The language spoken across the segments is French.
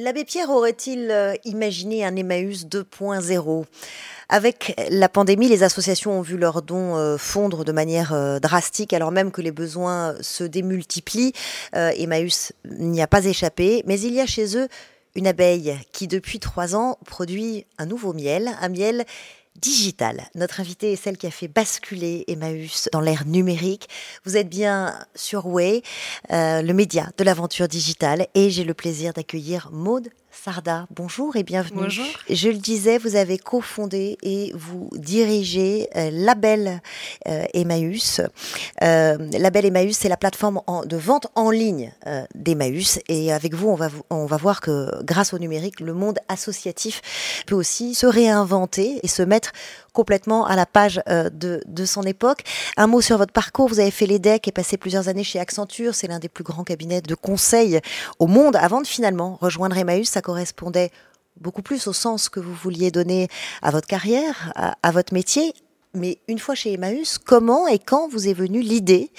L'abbé Pierre aurait-il euh, imaginé un Emmaüs 2.0 avec la pandémie, les associations ont vu leurs dons euh, fondre de manière euh, drastique, alors même que les besoins se démultiplient. Emmaüs n'y a pas échappé, mais il y a chez eux une abeille qui, depuis trois ans, produit un nouveau miel, un miel digital. Notre invitée est celle qui a fait basculer Emmaüs dans l'ère numérique. Vous êtes bien sur Way, euh, le média de l'aventure digitale, et j'ai le plaisir d'accueillir Maude Sarda, bonjour et bienvenue. Bonjour. Je le disais, vous avez cofondé et vous dirigez euh, Label euh, Emmaüs. Euh, Label Emmaüs, c'est la plateforme de vente en ligne d'Emmaüs. Et avec vous on, va, on va voir que grâce au numérique, le monde associatif peut aussi se réinventer et se mettre complètement à la page euh, de, son époque. Un mot sur votre parcours. Vous avez fait l'EDEC et passé plusieurs années chez Accenture. C'est l'un des plus grands cabinets de conseil au monde. Avant de finalement rejoindre Emmaüs, ça correspondait beaucoup plus au sens que vous vouliez donner à votre carrière, à, à votre métier. Mais une fois chez Emmaüs, comment et quand vous est venue l'idée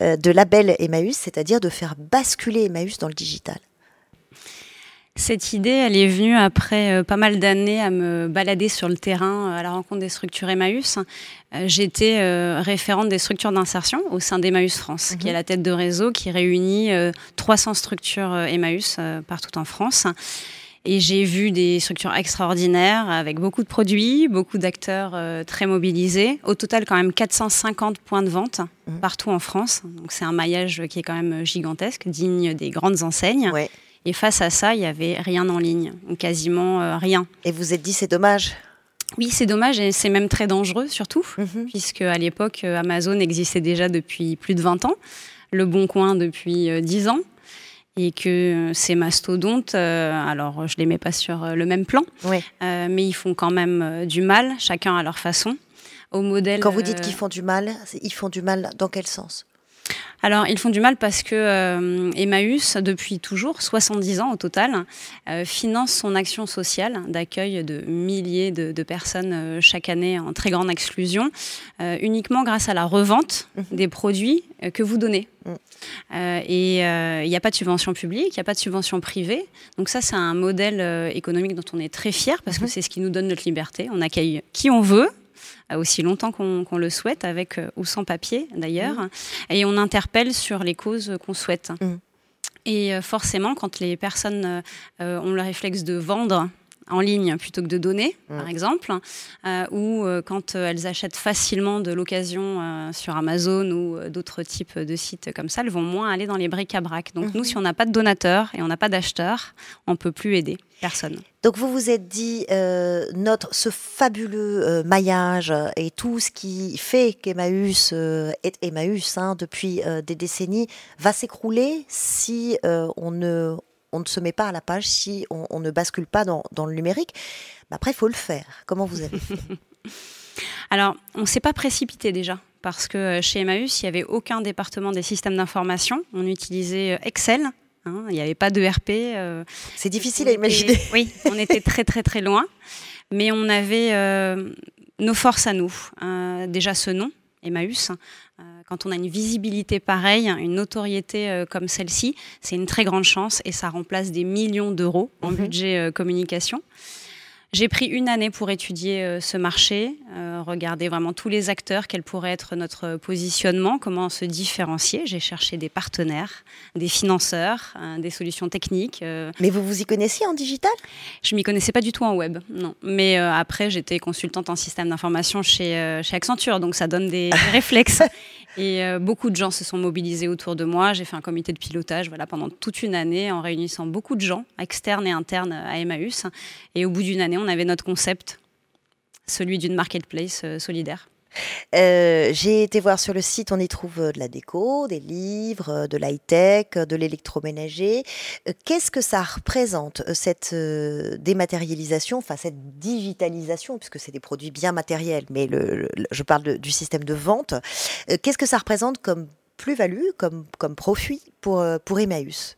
euh, de label Emmaüs, c'est-à-dire de faire basculer Emmaüs dans le digital? Cette idée, elle est venue après euh, pas mal d'années à me balader sur le terrain euh, à la rencontre des structures Emmaüs. Euh, J'étais référente des structures d'insertion au sein d'Emmaüs France, Mhm. qui est la tête de réseau qui réunit euh, 300 structures Emmaüs partout en France. Et j'ai vu des structures extraordinaires avec beaucoup de produits, beaucoup d'acteurs euh, très mobilisés. Au total, quand même 450 points de vente Mhm. partout en France. Donc c'est un maillage qui est quand même gigantesque, digne des grandes enseignes. Ouais. Et face à ça, il n'y avait rien en ligne, ou quasiment euh, rien. Et vous êtes dit, c'est dommage. Oui, c'est dommage et c'est même très dangereux surtout, Mhm. puisque à l'époque, euh, Amazon existait déjà depuis plus de 20 ans, Le Bon Coin depuis euh, 10 ans, et que euh, ces mastodontes, euh, alors je les mets pas sur euh, le même plan, euh, mais ils font quand même euh, du mal, chacun à leur façon, au modèle. Quand vous dites euh, qu'ils font du mal, ils font du mal dans quel sens? Alors, ils font du mal parce que euh, Emmaüs, depuis toujours, 70 ans au total, euh, finance son action sociale d'accueil de milliers de, de personnes euh, chaque année en très grande exclusion, uniquement grâce à la revente Mhm. des produits que vous donnez. Mhm. Et il n'y a pas de subvention publique, il n'y a pas de subvention privée. Donc ça, c'est un modèle économique dont on est très fier parce Mhm. que c'est ce qui nous donne notre liberté. On accueille qui on veut, aussi longtemps qu'on le souhaite, avec euh, ou sans papier d'ailleurs, et on interpelle sur les causes qu'on souhaite. Mhm. Et euh, forcément, quand les personnes euh, euh, ont le réflexe de vendre en ligne plutôt que de donner, Mhm. par exemple, euh, ou euh, quand euh, elles achètent facilement de l'occasion euh, sur Amazon ou d'autres types de sites comme ça, elles vont moins aller dans les bric-à-brac. Donc Mhm. nous, si on n'a pas de donateur et on n'a pas d'acheteur, on peut plus aider personne. Donc vous vous êtes dit, euh, notre, ce fabuleux euh, maillage et tout ce qui fait qu'Emmaüs euh, est Emmaüs hein, depuis des décennies va s'écrouler si on, ne, on ne se met pas à la page, si on, on ne bascule pas dans, dans le numérique. Mais après, il faut le faire. Comment vous avez fait Alors, on ne s'est pas précipité déjà, parce que euh, chez Emmaüs, il n'y avait aucun département des systèmes d'information. On utilisait euh, Excel. hein, il n'y avait pas de RP. euh, C'est difficile à était- imaginer. Oui, on était très très très loin, mais on avait euh, nos forces à nous. Euh, déjà ce nom, Emmaüs. euh, quand on a une visibilité pareille, une notoriété euh, comme celle-ci, c'est une très grande chance et ça remplace des millions d'euros en Mhm. budget euh, communication. J'ai pris une année pour étudier euh, ce marché, euh, regarder vraiment tous les acteurs, quel pourrait être notre positionnement, comment se différencier. J'ai cherché des partenaires, des financeurs, euh, des solutions techniques. Mais vous vous y connaissiez en digital? Je m'y connaissais pas du tout en web, non. Mais après, j'étais consultante en système d'information chez, chez Accenture, donc ça donne des, réflexes. Et beaucoup de gens se sont mobilisés autour de moi. J'ai fait un comité de pilotage voilà, pendant toute une année en réunissant beaucoup de gens, externes et internes à Emmaüs. Et au bout d'une année, on avait notre concept, celui d'une marketplace euh, solidaire. Euh, J'ai été voir sur le site, on y trouve euh, de la déco, des livres, de l'high-tech, de l'électroménager. Qu'est-ce que ça représente, cette dématérialisation, enfin cette digitalisation, puisque c'est des produits bien matériels, mais je parle du système de vente. Qu'est-ce que ça représente comme plus-value, comme, comme profit pour, pour Emmaüs?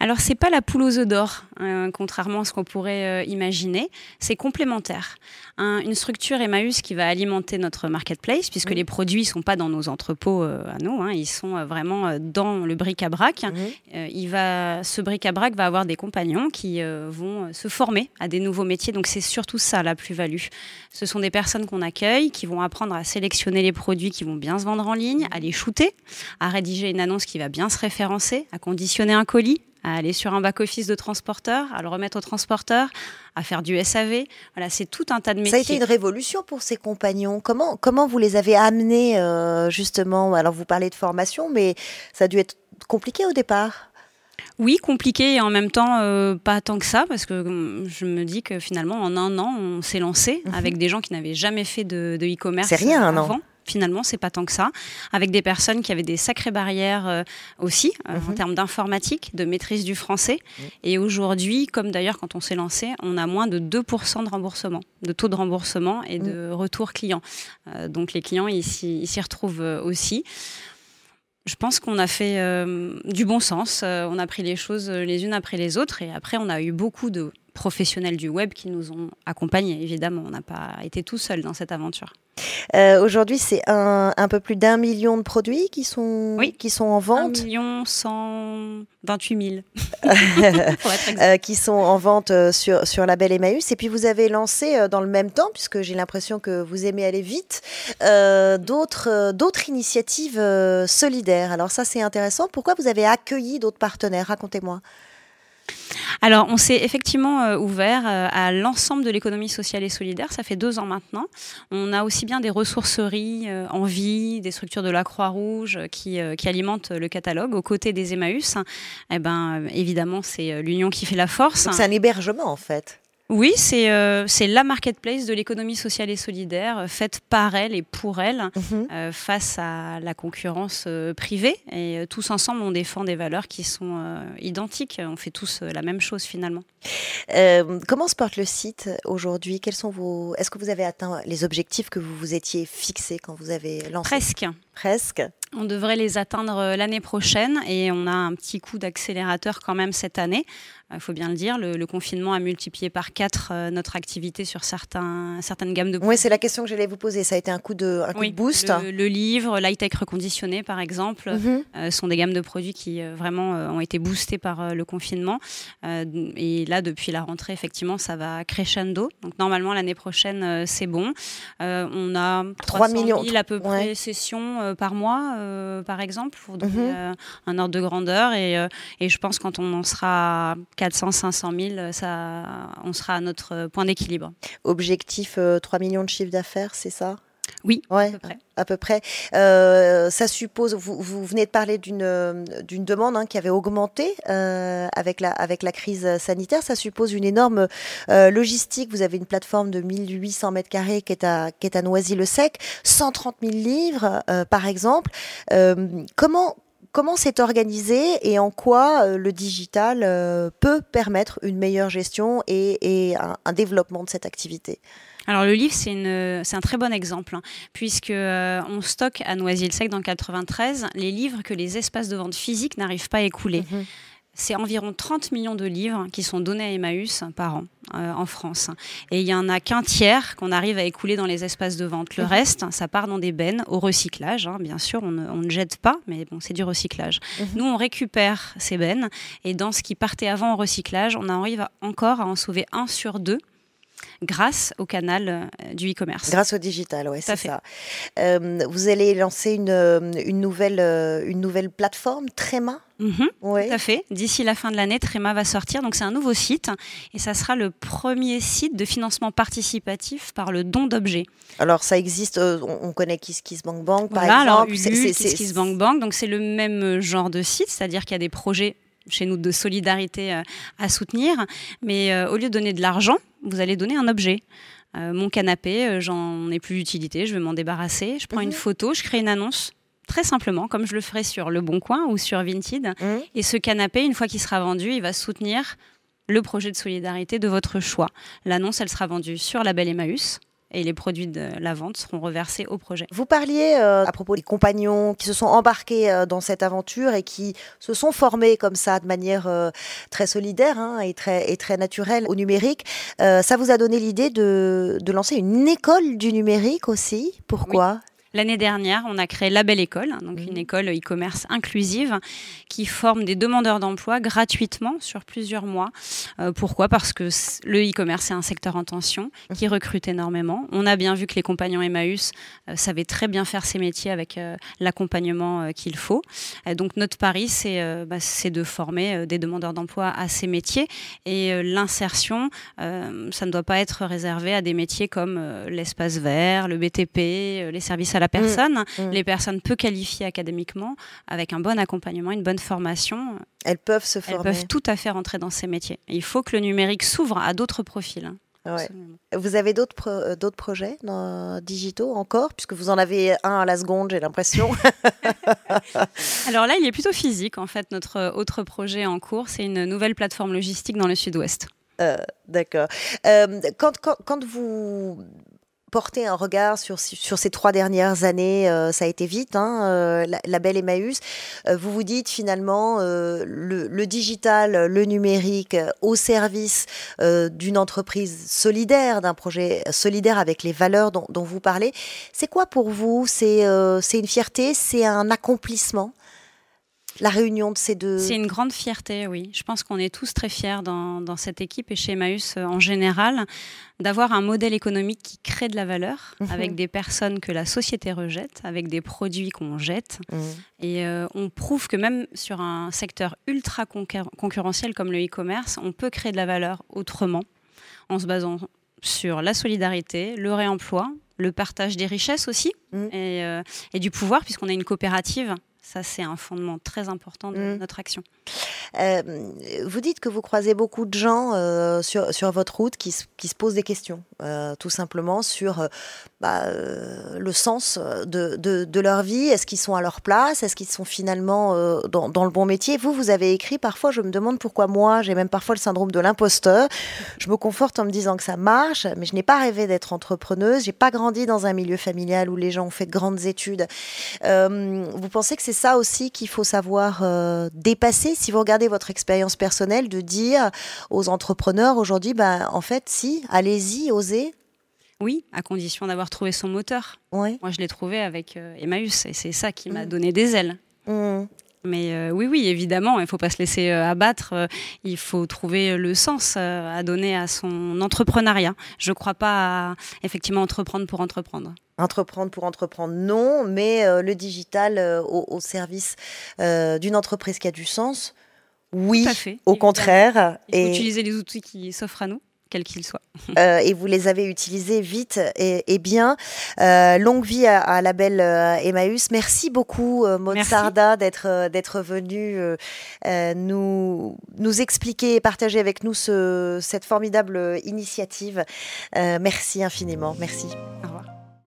Alors c'est pas la poule aux œufs d'or, hein, contrairement à ce qu'on pourrait euh, imaginer. C'est complémentaire. une structure Emmaüs qui va alimenter notre marketplace, puisque mmh. les produits sont pas dans nos entrepôts euh, à nous, hein, ils sont euh, vraiment dans le bric-à-brac. Mmh. il va, ce bric-à-brac va avoir des compagnons qui vont se former à des nouveaux métiers. Donc c'est surtout ça la plus-value. Ce sont des personnes qu'on accueille, qui vont apprendre à sélectionner les produits qui vont bien se vendre en ligne, à les shooter, à rédiger une annonce qui va bien se référencer, à conditionner un colis, à aller sur un back-office de transporteur, à le remettre au transporteur, à faire du SAV. Voilà, c'est tout un tas de métiers. Ça a été une révolution pour ces compagnons. Comment, comment vous les avez amenés, euh, justement Alors, vous parlez de formation, mais ça a dû être compliqué au départ oui, compliqué et en même temps euh, pas tant que ça, parce que hum, je me dis que finalement en un an, on s'est lancé mhm. avec des gens qui n'avaient jamais fait de e-commerce. C'est rien un an finalement, c'est pas tant que ça, avec des personnes qui avaient des sacrées barrières euh, aussi euh, en mhm. termes d'informatique, de maîtrise du français. Et aujourd'hui, comme d'ailleurs quand on s'est lancé, on a moins de 2% de remboursement, de taux de remboursement et de retour client. Euh, donc les clients, ils s'y retrouvent aussi. Je pense qu'on a fait du bon sens, on a pris les choses les unes après les autres et après on a eu beaucoup de professionnels du web qui nous ont accompagnés. Évidemment, on n'a pas été tout seul dans cette aventure. Euh, aujourd'hui, c'est un, un, peu plus d'un million de produits qui sont, qui sont en vente. 1 million 128 000. qui sont en vente euh, sur, sur Label Emmaüs. Et puis, vous avez lancé euh, dans le même temps, puisque j'ai l'impression que vous aimez aller vite, d'autres, d'autres initiatives solidaires. Alors ça, c'est intéressant. Pourquoi vous avez accueilli d'autres partenaires? Racontez-moi. Alors, on s'est effectivement euh, ouvert euh, à l'ensemble de l'économie sociale et solidaire. Ça fait deux ans maintenant. On a aussi bien des ressourceries euh, en vie, des structures de la Croix-Rouge qui, alimentent le catalogue aux côtés des Emmaüs. Eh ben, évidemment, c'est l'union qui fait la force. C'est un hébergement, en fait. Oui, c'est euh, c'est la marketplace de l'économie sociale et solidaire, euh, faite par elle et pour elle, mhm. euh, face à la concurrence privée. Et tous ensemble, on défend des valeurs qui sont identiques. On fait tous la même chose finalement. comment se porte le site aujourd'hui? Quels sont vos Est-ce que vous avez atteint les objectifs que vous vous étiez fixés quand vous avez lancé? Presque. Presque. On devrait les atteindre l'année prochaine et on a un petit coup d'accélérateur quand même cette année il faut bien le dire, le, confinement a multiplié par quatre euh, notre activité sur certains, certaines gammes de produits. Oui, c'est la question que j'allais vous poser. Ça a été un coup de, un coup de boost Le, livre, l'high-tech reconditionné, par exemple, mhm. euh, sont des gammes de produits qui euh, vraiment ont été boostés par le confinement. et là, depuis la rentrée, effectivement, ça va crescendo. Donc, normalement, l'année prochaine, c'est bon. on a 3 millions 000 à peu près de sessions par mois, par exemple, pour donner mhm. un ordre de grandeur. Et, et je pense quand on en sera 400, 500 000, ça, on sera à notre point d'équilibre. Objectif 3 euh, millions de chiffre d'affaires, c'est ça? Oui, ouais, à peu près. Euh, ça suppose, vous, vous, venez de parler d'une d'une demande hein, qui avait augmenté euh, avec la avec la crise sanitaire. Ça suppose une énorme logistique. Vous avez une plateforme de 1800 mètres carrés qui est à qui est à Noisy-le-Sec, 130 000 livres par exemple. comment Comment c'est organisé et en quoi euh, le digital euh, peut permettre une meilleure gestion et, un, développement de cette activité? Alors le livre, c'est un très bon exemple, hein, puisque euh, on stocke à Noisy-le-Sec dans le 93 les livres que les espaces de vente physiques n'arrivent pas à écouler. Mhm c'est environ 30 millions de livres qui sont donnés à Emmaüs par an euh, en France. Et il n'y en a qu'un tiers qu'on arrive à écouler dans les espaces de vente. Le mhm. reste, ça part dans des bennes au recyclage. Hein. Bien sûr, on ne, jette pas, mais bon, c'est du recyclage. Mhm. Nous, on récupère ces bennes et dans ce qui partait avant au recyclage, on arrive encore à en sauver un sur deux grâce au canal euh, du e-commerce. Grâce au digital, oui, c'est ça. Euh, vous allez lancer une, euh, une, nouvelle, une nouvelle plateforme, Tréma? Mhm, Tout à fait. D'ici la fin de l'année, Tréma va sortir. Donc c'est un nouveau site et ça sera le premier site de financement participatif par le don d'objets. Alors ça existe, on connaît KissKissBankBank par voilà, exemple. Alors, KissKissBankBank, donc c'est le même genre de site, c'est-à-dire qu'il y a des projets chez nous de solidarité à soutenir, mais au lieu de donner de l'argent, vous allez donner un objet. Euh, mon canapé, euh, j'en ai plus d'utilité, je vais m'en débarrasser. Je prends une mhm. photo, je crée une annonce très simplement, comme je le ferais sur Le Bon Coin ou sur Vinted. Mhm. Et ce canapé, une fois qu'il sera vendu, il va soutenir le projet de solidarité de votre choix. L'annonce, elle sera vendue sur Label Emmaüs et les produits de la vente seront reversés au projet. Vous parliez à propos des compagnons qui se sont embarqués dans cette aventure et qui se sont formés comme ça de manière très solidaire hein, et, très, et très naturelle au numérique. ça vous a donné l'idée de, de lancer une école du numérique aussi? Pourquoi? L'année dernière, on a créé La Belle École, donc une mhm. école e-commerce inclusive qui forme des demandeurs d'emploi gratuitement sur plusieurs mois. Euh, pourquoi? Parce que le e-commerce est un secteur en tension qui recrute énormément. On a bien vu que les compagnons Emmaüs euh, savaient très bien faire ces métiers avec euh, l'accompagnement qu'il faut. donc notre pari, c'est bah, de former des demandeurs d'emploi à ces métiers et l'insertion, ça ne doit pas être réservé à des métiers comme l'espace vert, le BTP, les services à la la personne, mm. Mm. les personnes peu qualifiées académiquement, avec un bon accompagnement, une bonne formation. Elles peuvent se former. Elles peuvent tout à fait rentrer dans ces métiers. il faut que le numérique s'ouvre à d'autres profils. Vous avez d'autres euh, d'autres projets dans, digitaux encore? Puisque vous en avez un à la seconde, j'ai l'impression. Alors là, il est plutôt physique. En fait, notre autre projet en cours, c'est une nouvelle plateforme logistique dans le sud-ouest. Euh, d'accord. Euh, quand, quand, quand, vous porter un regard sur, sur ces trois dernières années, euh, ça a été vite, hein, euh, la, belle Emmaüs. Euh, vous vous dites finalement le, digital, le numérique au service d'une entreprise solidaire, d'un projet solidaire avec les valeurs dont, dont vous parlez. C'est quoi pour vous? C'est une fierté? C'est un accomplissement? La réunion de ces deux C'est une grande fierté, oui. Je pense qu'on est tous très fiers dans, dans, cette équipe et chez Emmaüs en général d'avoir un modèle économique qui crée de la valeur mhm. avec des personnes que la société rejette, avec des produits qu'on jette. Mhm. Et euh, on prouve que même sur un secteur ultra concurrentiel comme le e-commerce, on peut créer de la valeur autrement en se basant sur la solidarité, le réemploi, le partage des richesses aussi mhm. et, euh, et, du pouvoir puisqu'on a une coopérative ça, c'est un fondement très important de mmh. notre action. Euh, vous dites que vous croisez beaucoup de gens euh, sur, sur, votre route qui, qui, se posent des questions, euh, tout simplement sur bah, le sens de, de, leur vie. Est-ce qu'ils sont à leur place? Est-ce qu'ils sont finalement dans, dans, le bon métier? Vous, vous avez écrit parfois, je me demande pourquoi moi, j'ai même parfois le syndrome de l'imposteur. Je me conforte en me disant que ça marche, mais je n'ai pas rêvé d'être entrepreneuse. J'ai pas grandi dans un milieu familial où les gens ont fait de grandes études. vous pensez que c'est ça aussi qu'il faut savoir dépasser? Si vous regardez votre expérience personnelle, de dire aux entrepreneurs aujourd'hui, ben, en fait, si, allez-y, osez. Oui, à condition d'avoir trouvé son moteur. Moi, je l'ai trouvé avec euh, Emmaüs et c'est ça qui m'a mm. donné des ailes. Mm. Mais euh, oui, oui, évidemment, il ne faut pas se laisser abattre. il faut trouver le sens à donner à son entrepreneuriat. Je ne crois pas à, effectivement entreprendre pour entreprendre. Entreprendre pour entreprendre, non, mais euh, le digital euh, au, service euh, d'une entreprise qui a du sens, oui, fait, au contraire. Il faut et utiliser les outils qui s'offrent à nous quels qu'ils soient. et vous les avez utilisés vite et, bien. longue vie à, la belle Emmaüs. Merci beaucoup, Maud Sarda, d'être d'être venu nous nous expliquer et partager avec nous ce, cette formidable initiative. merci infiniment. Merci.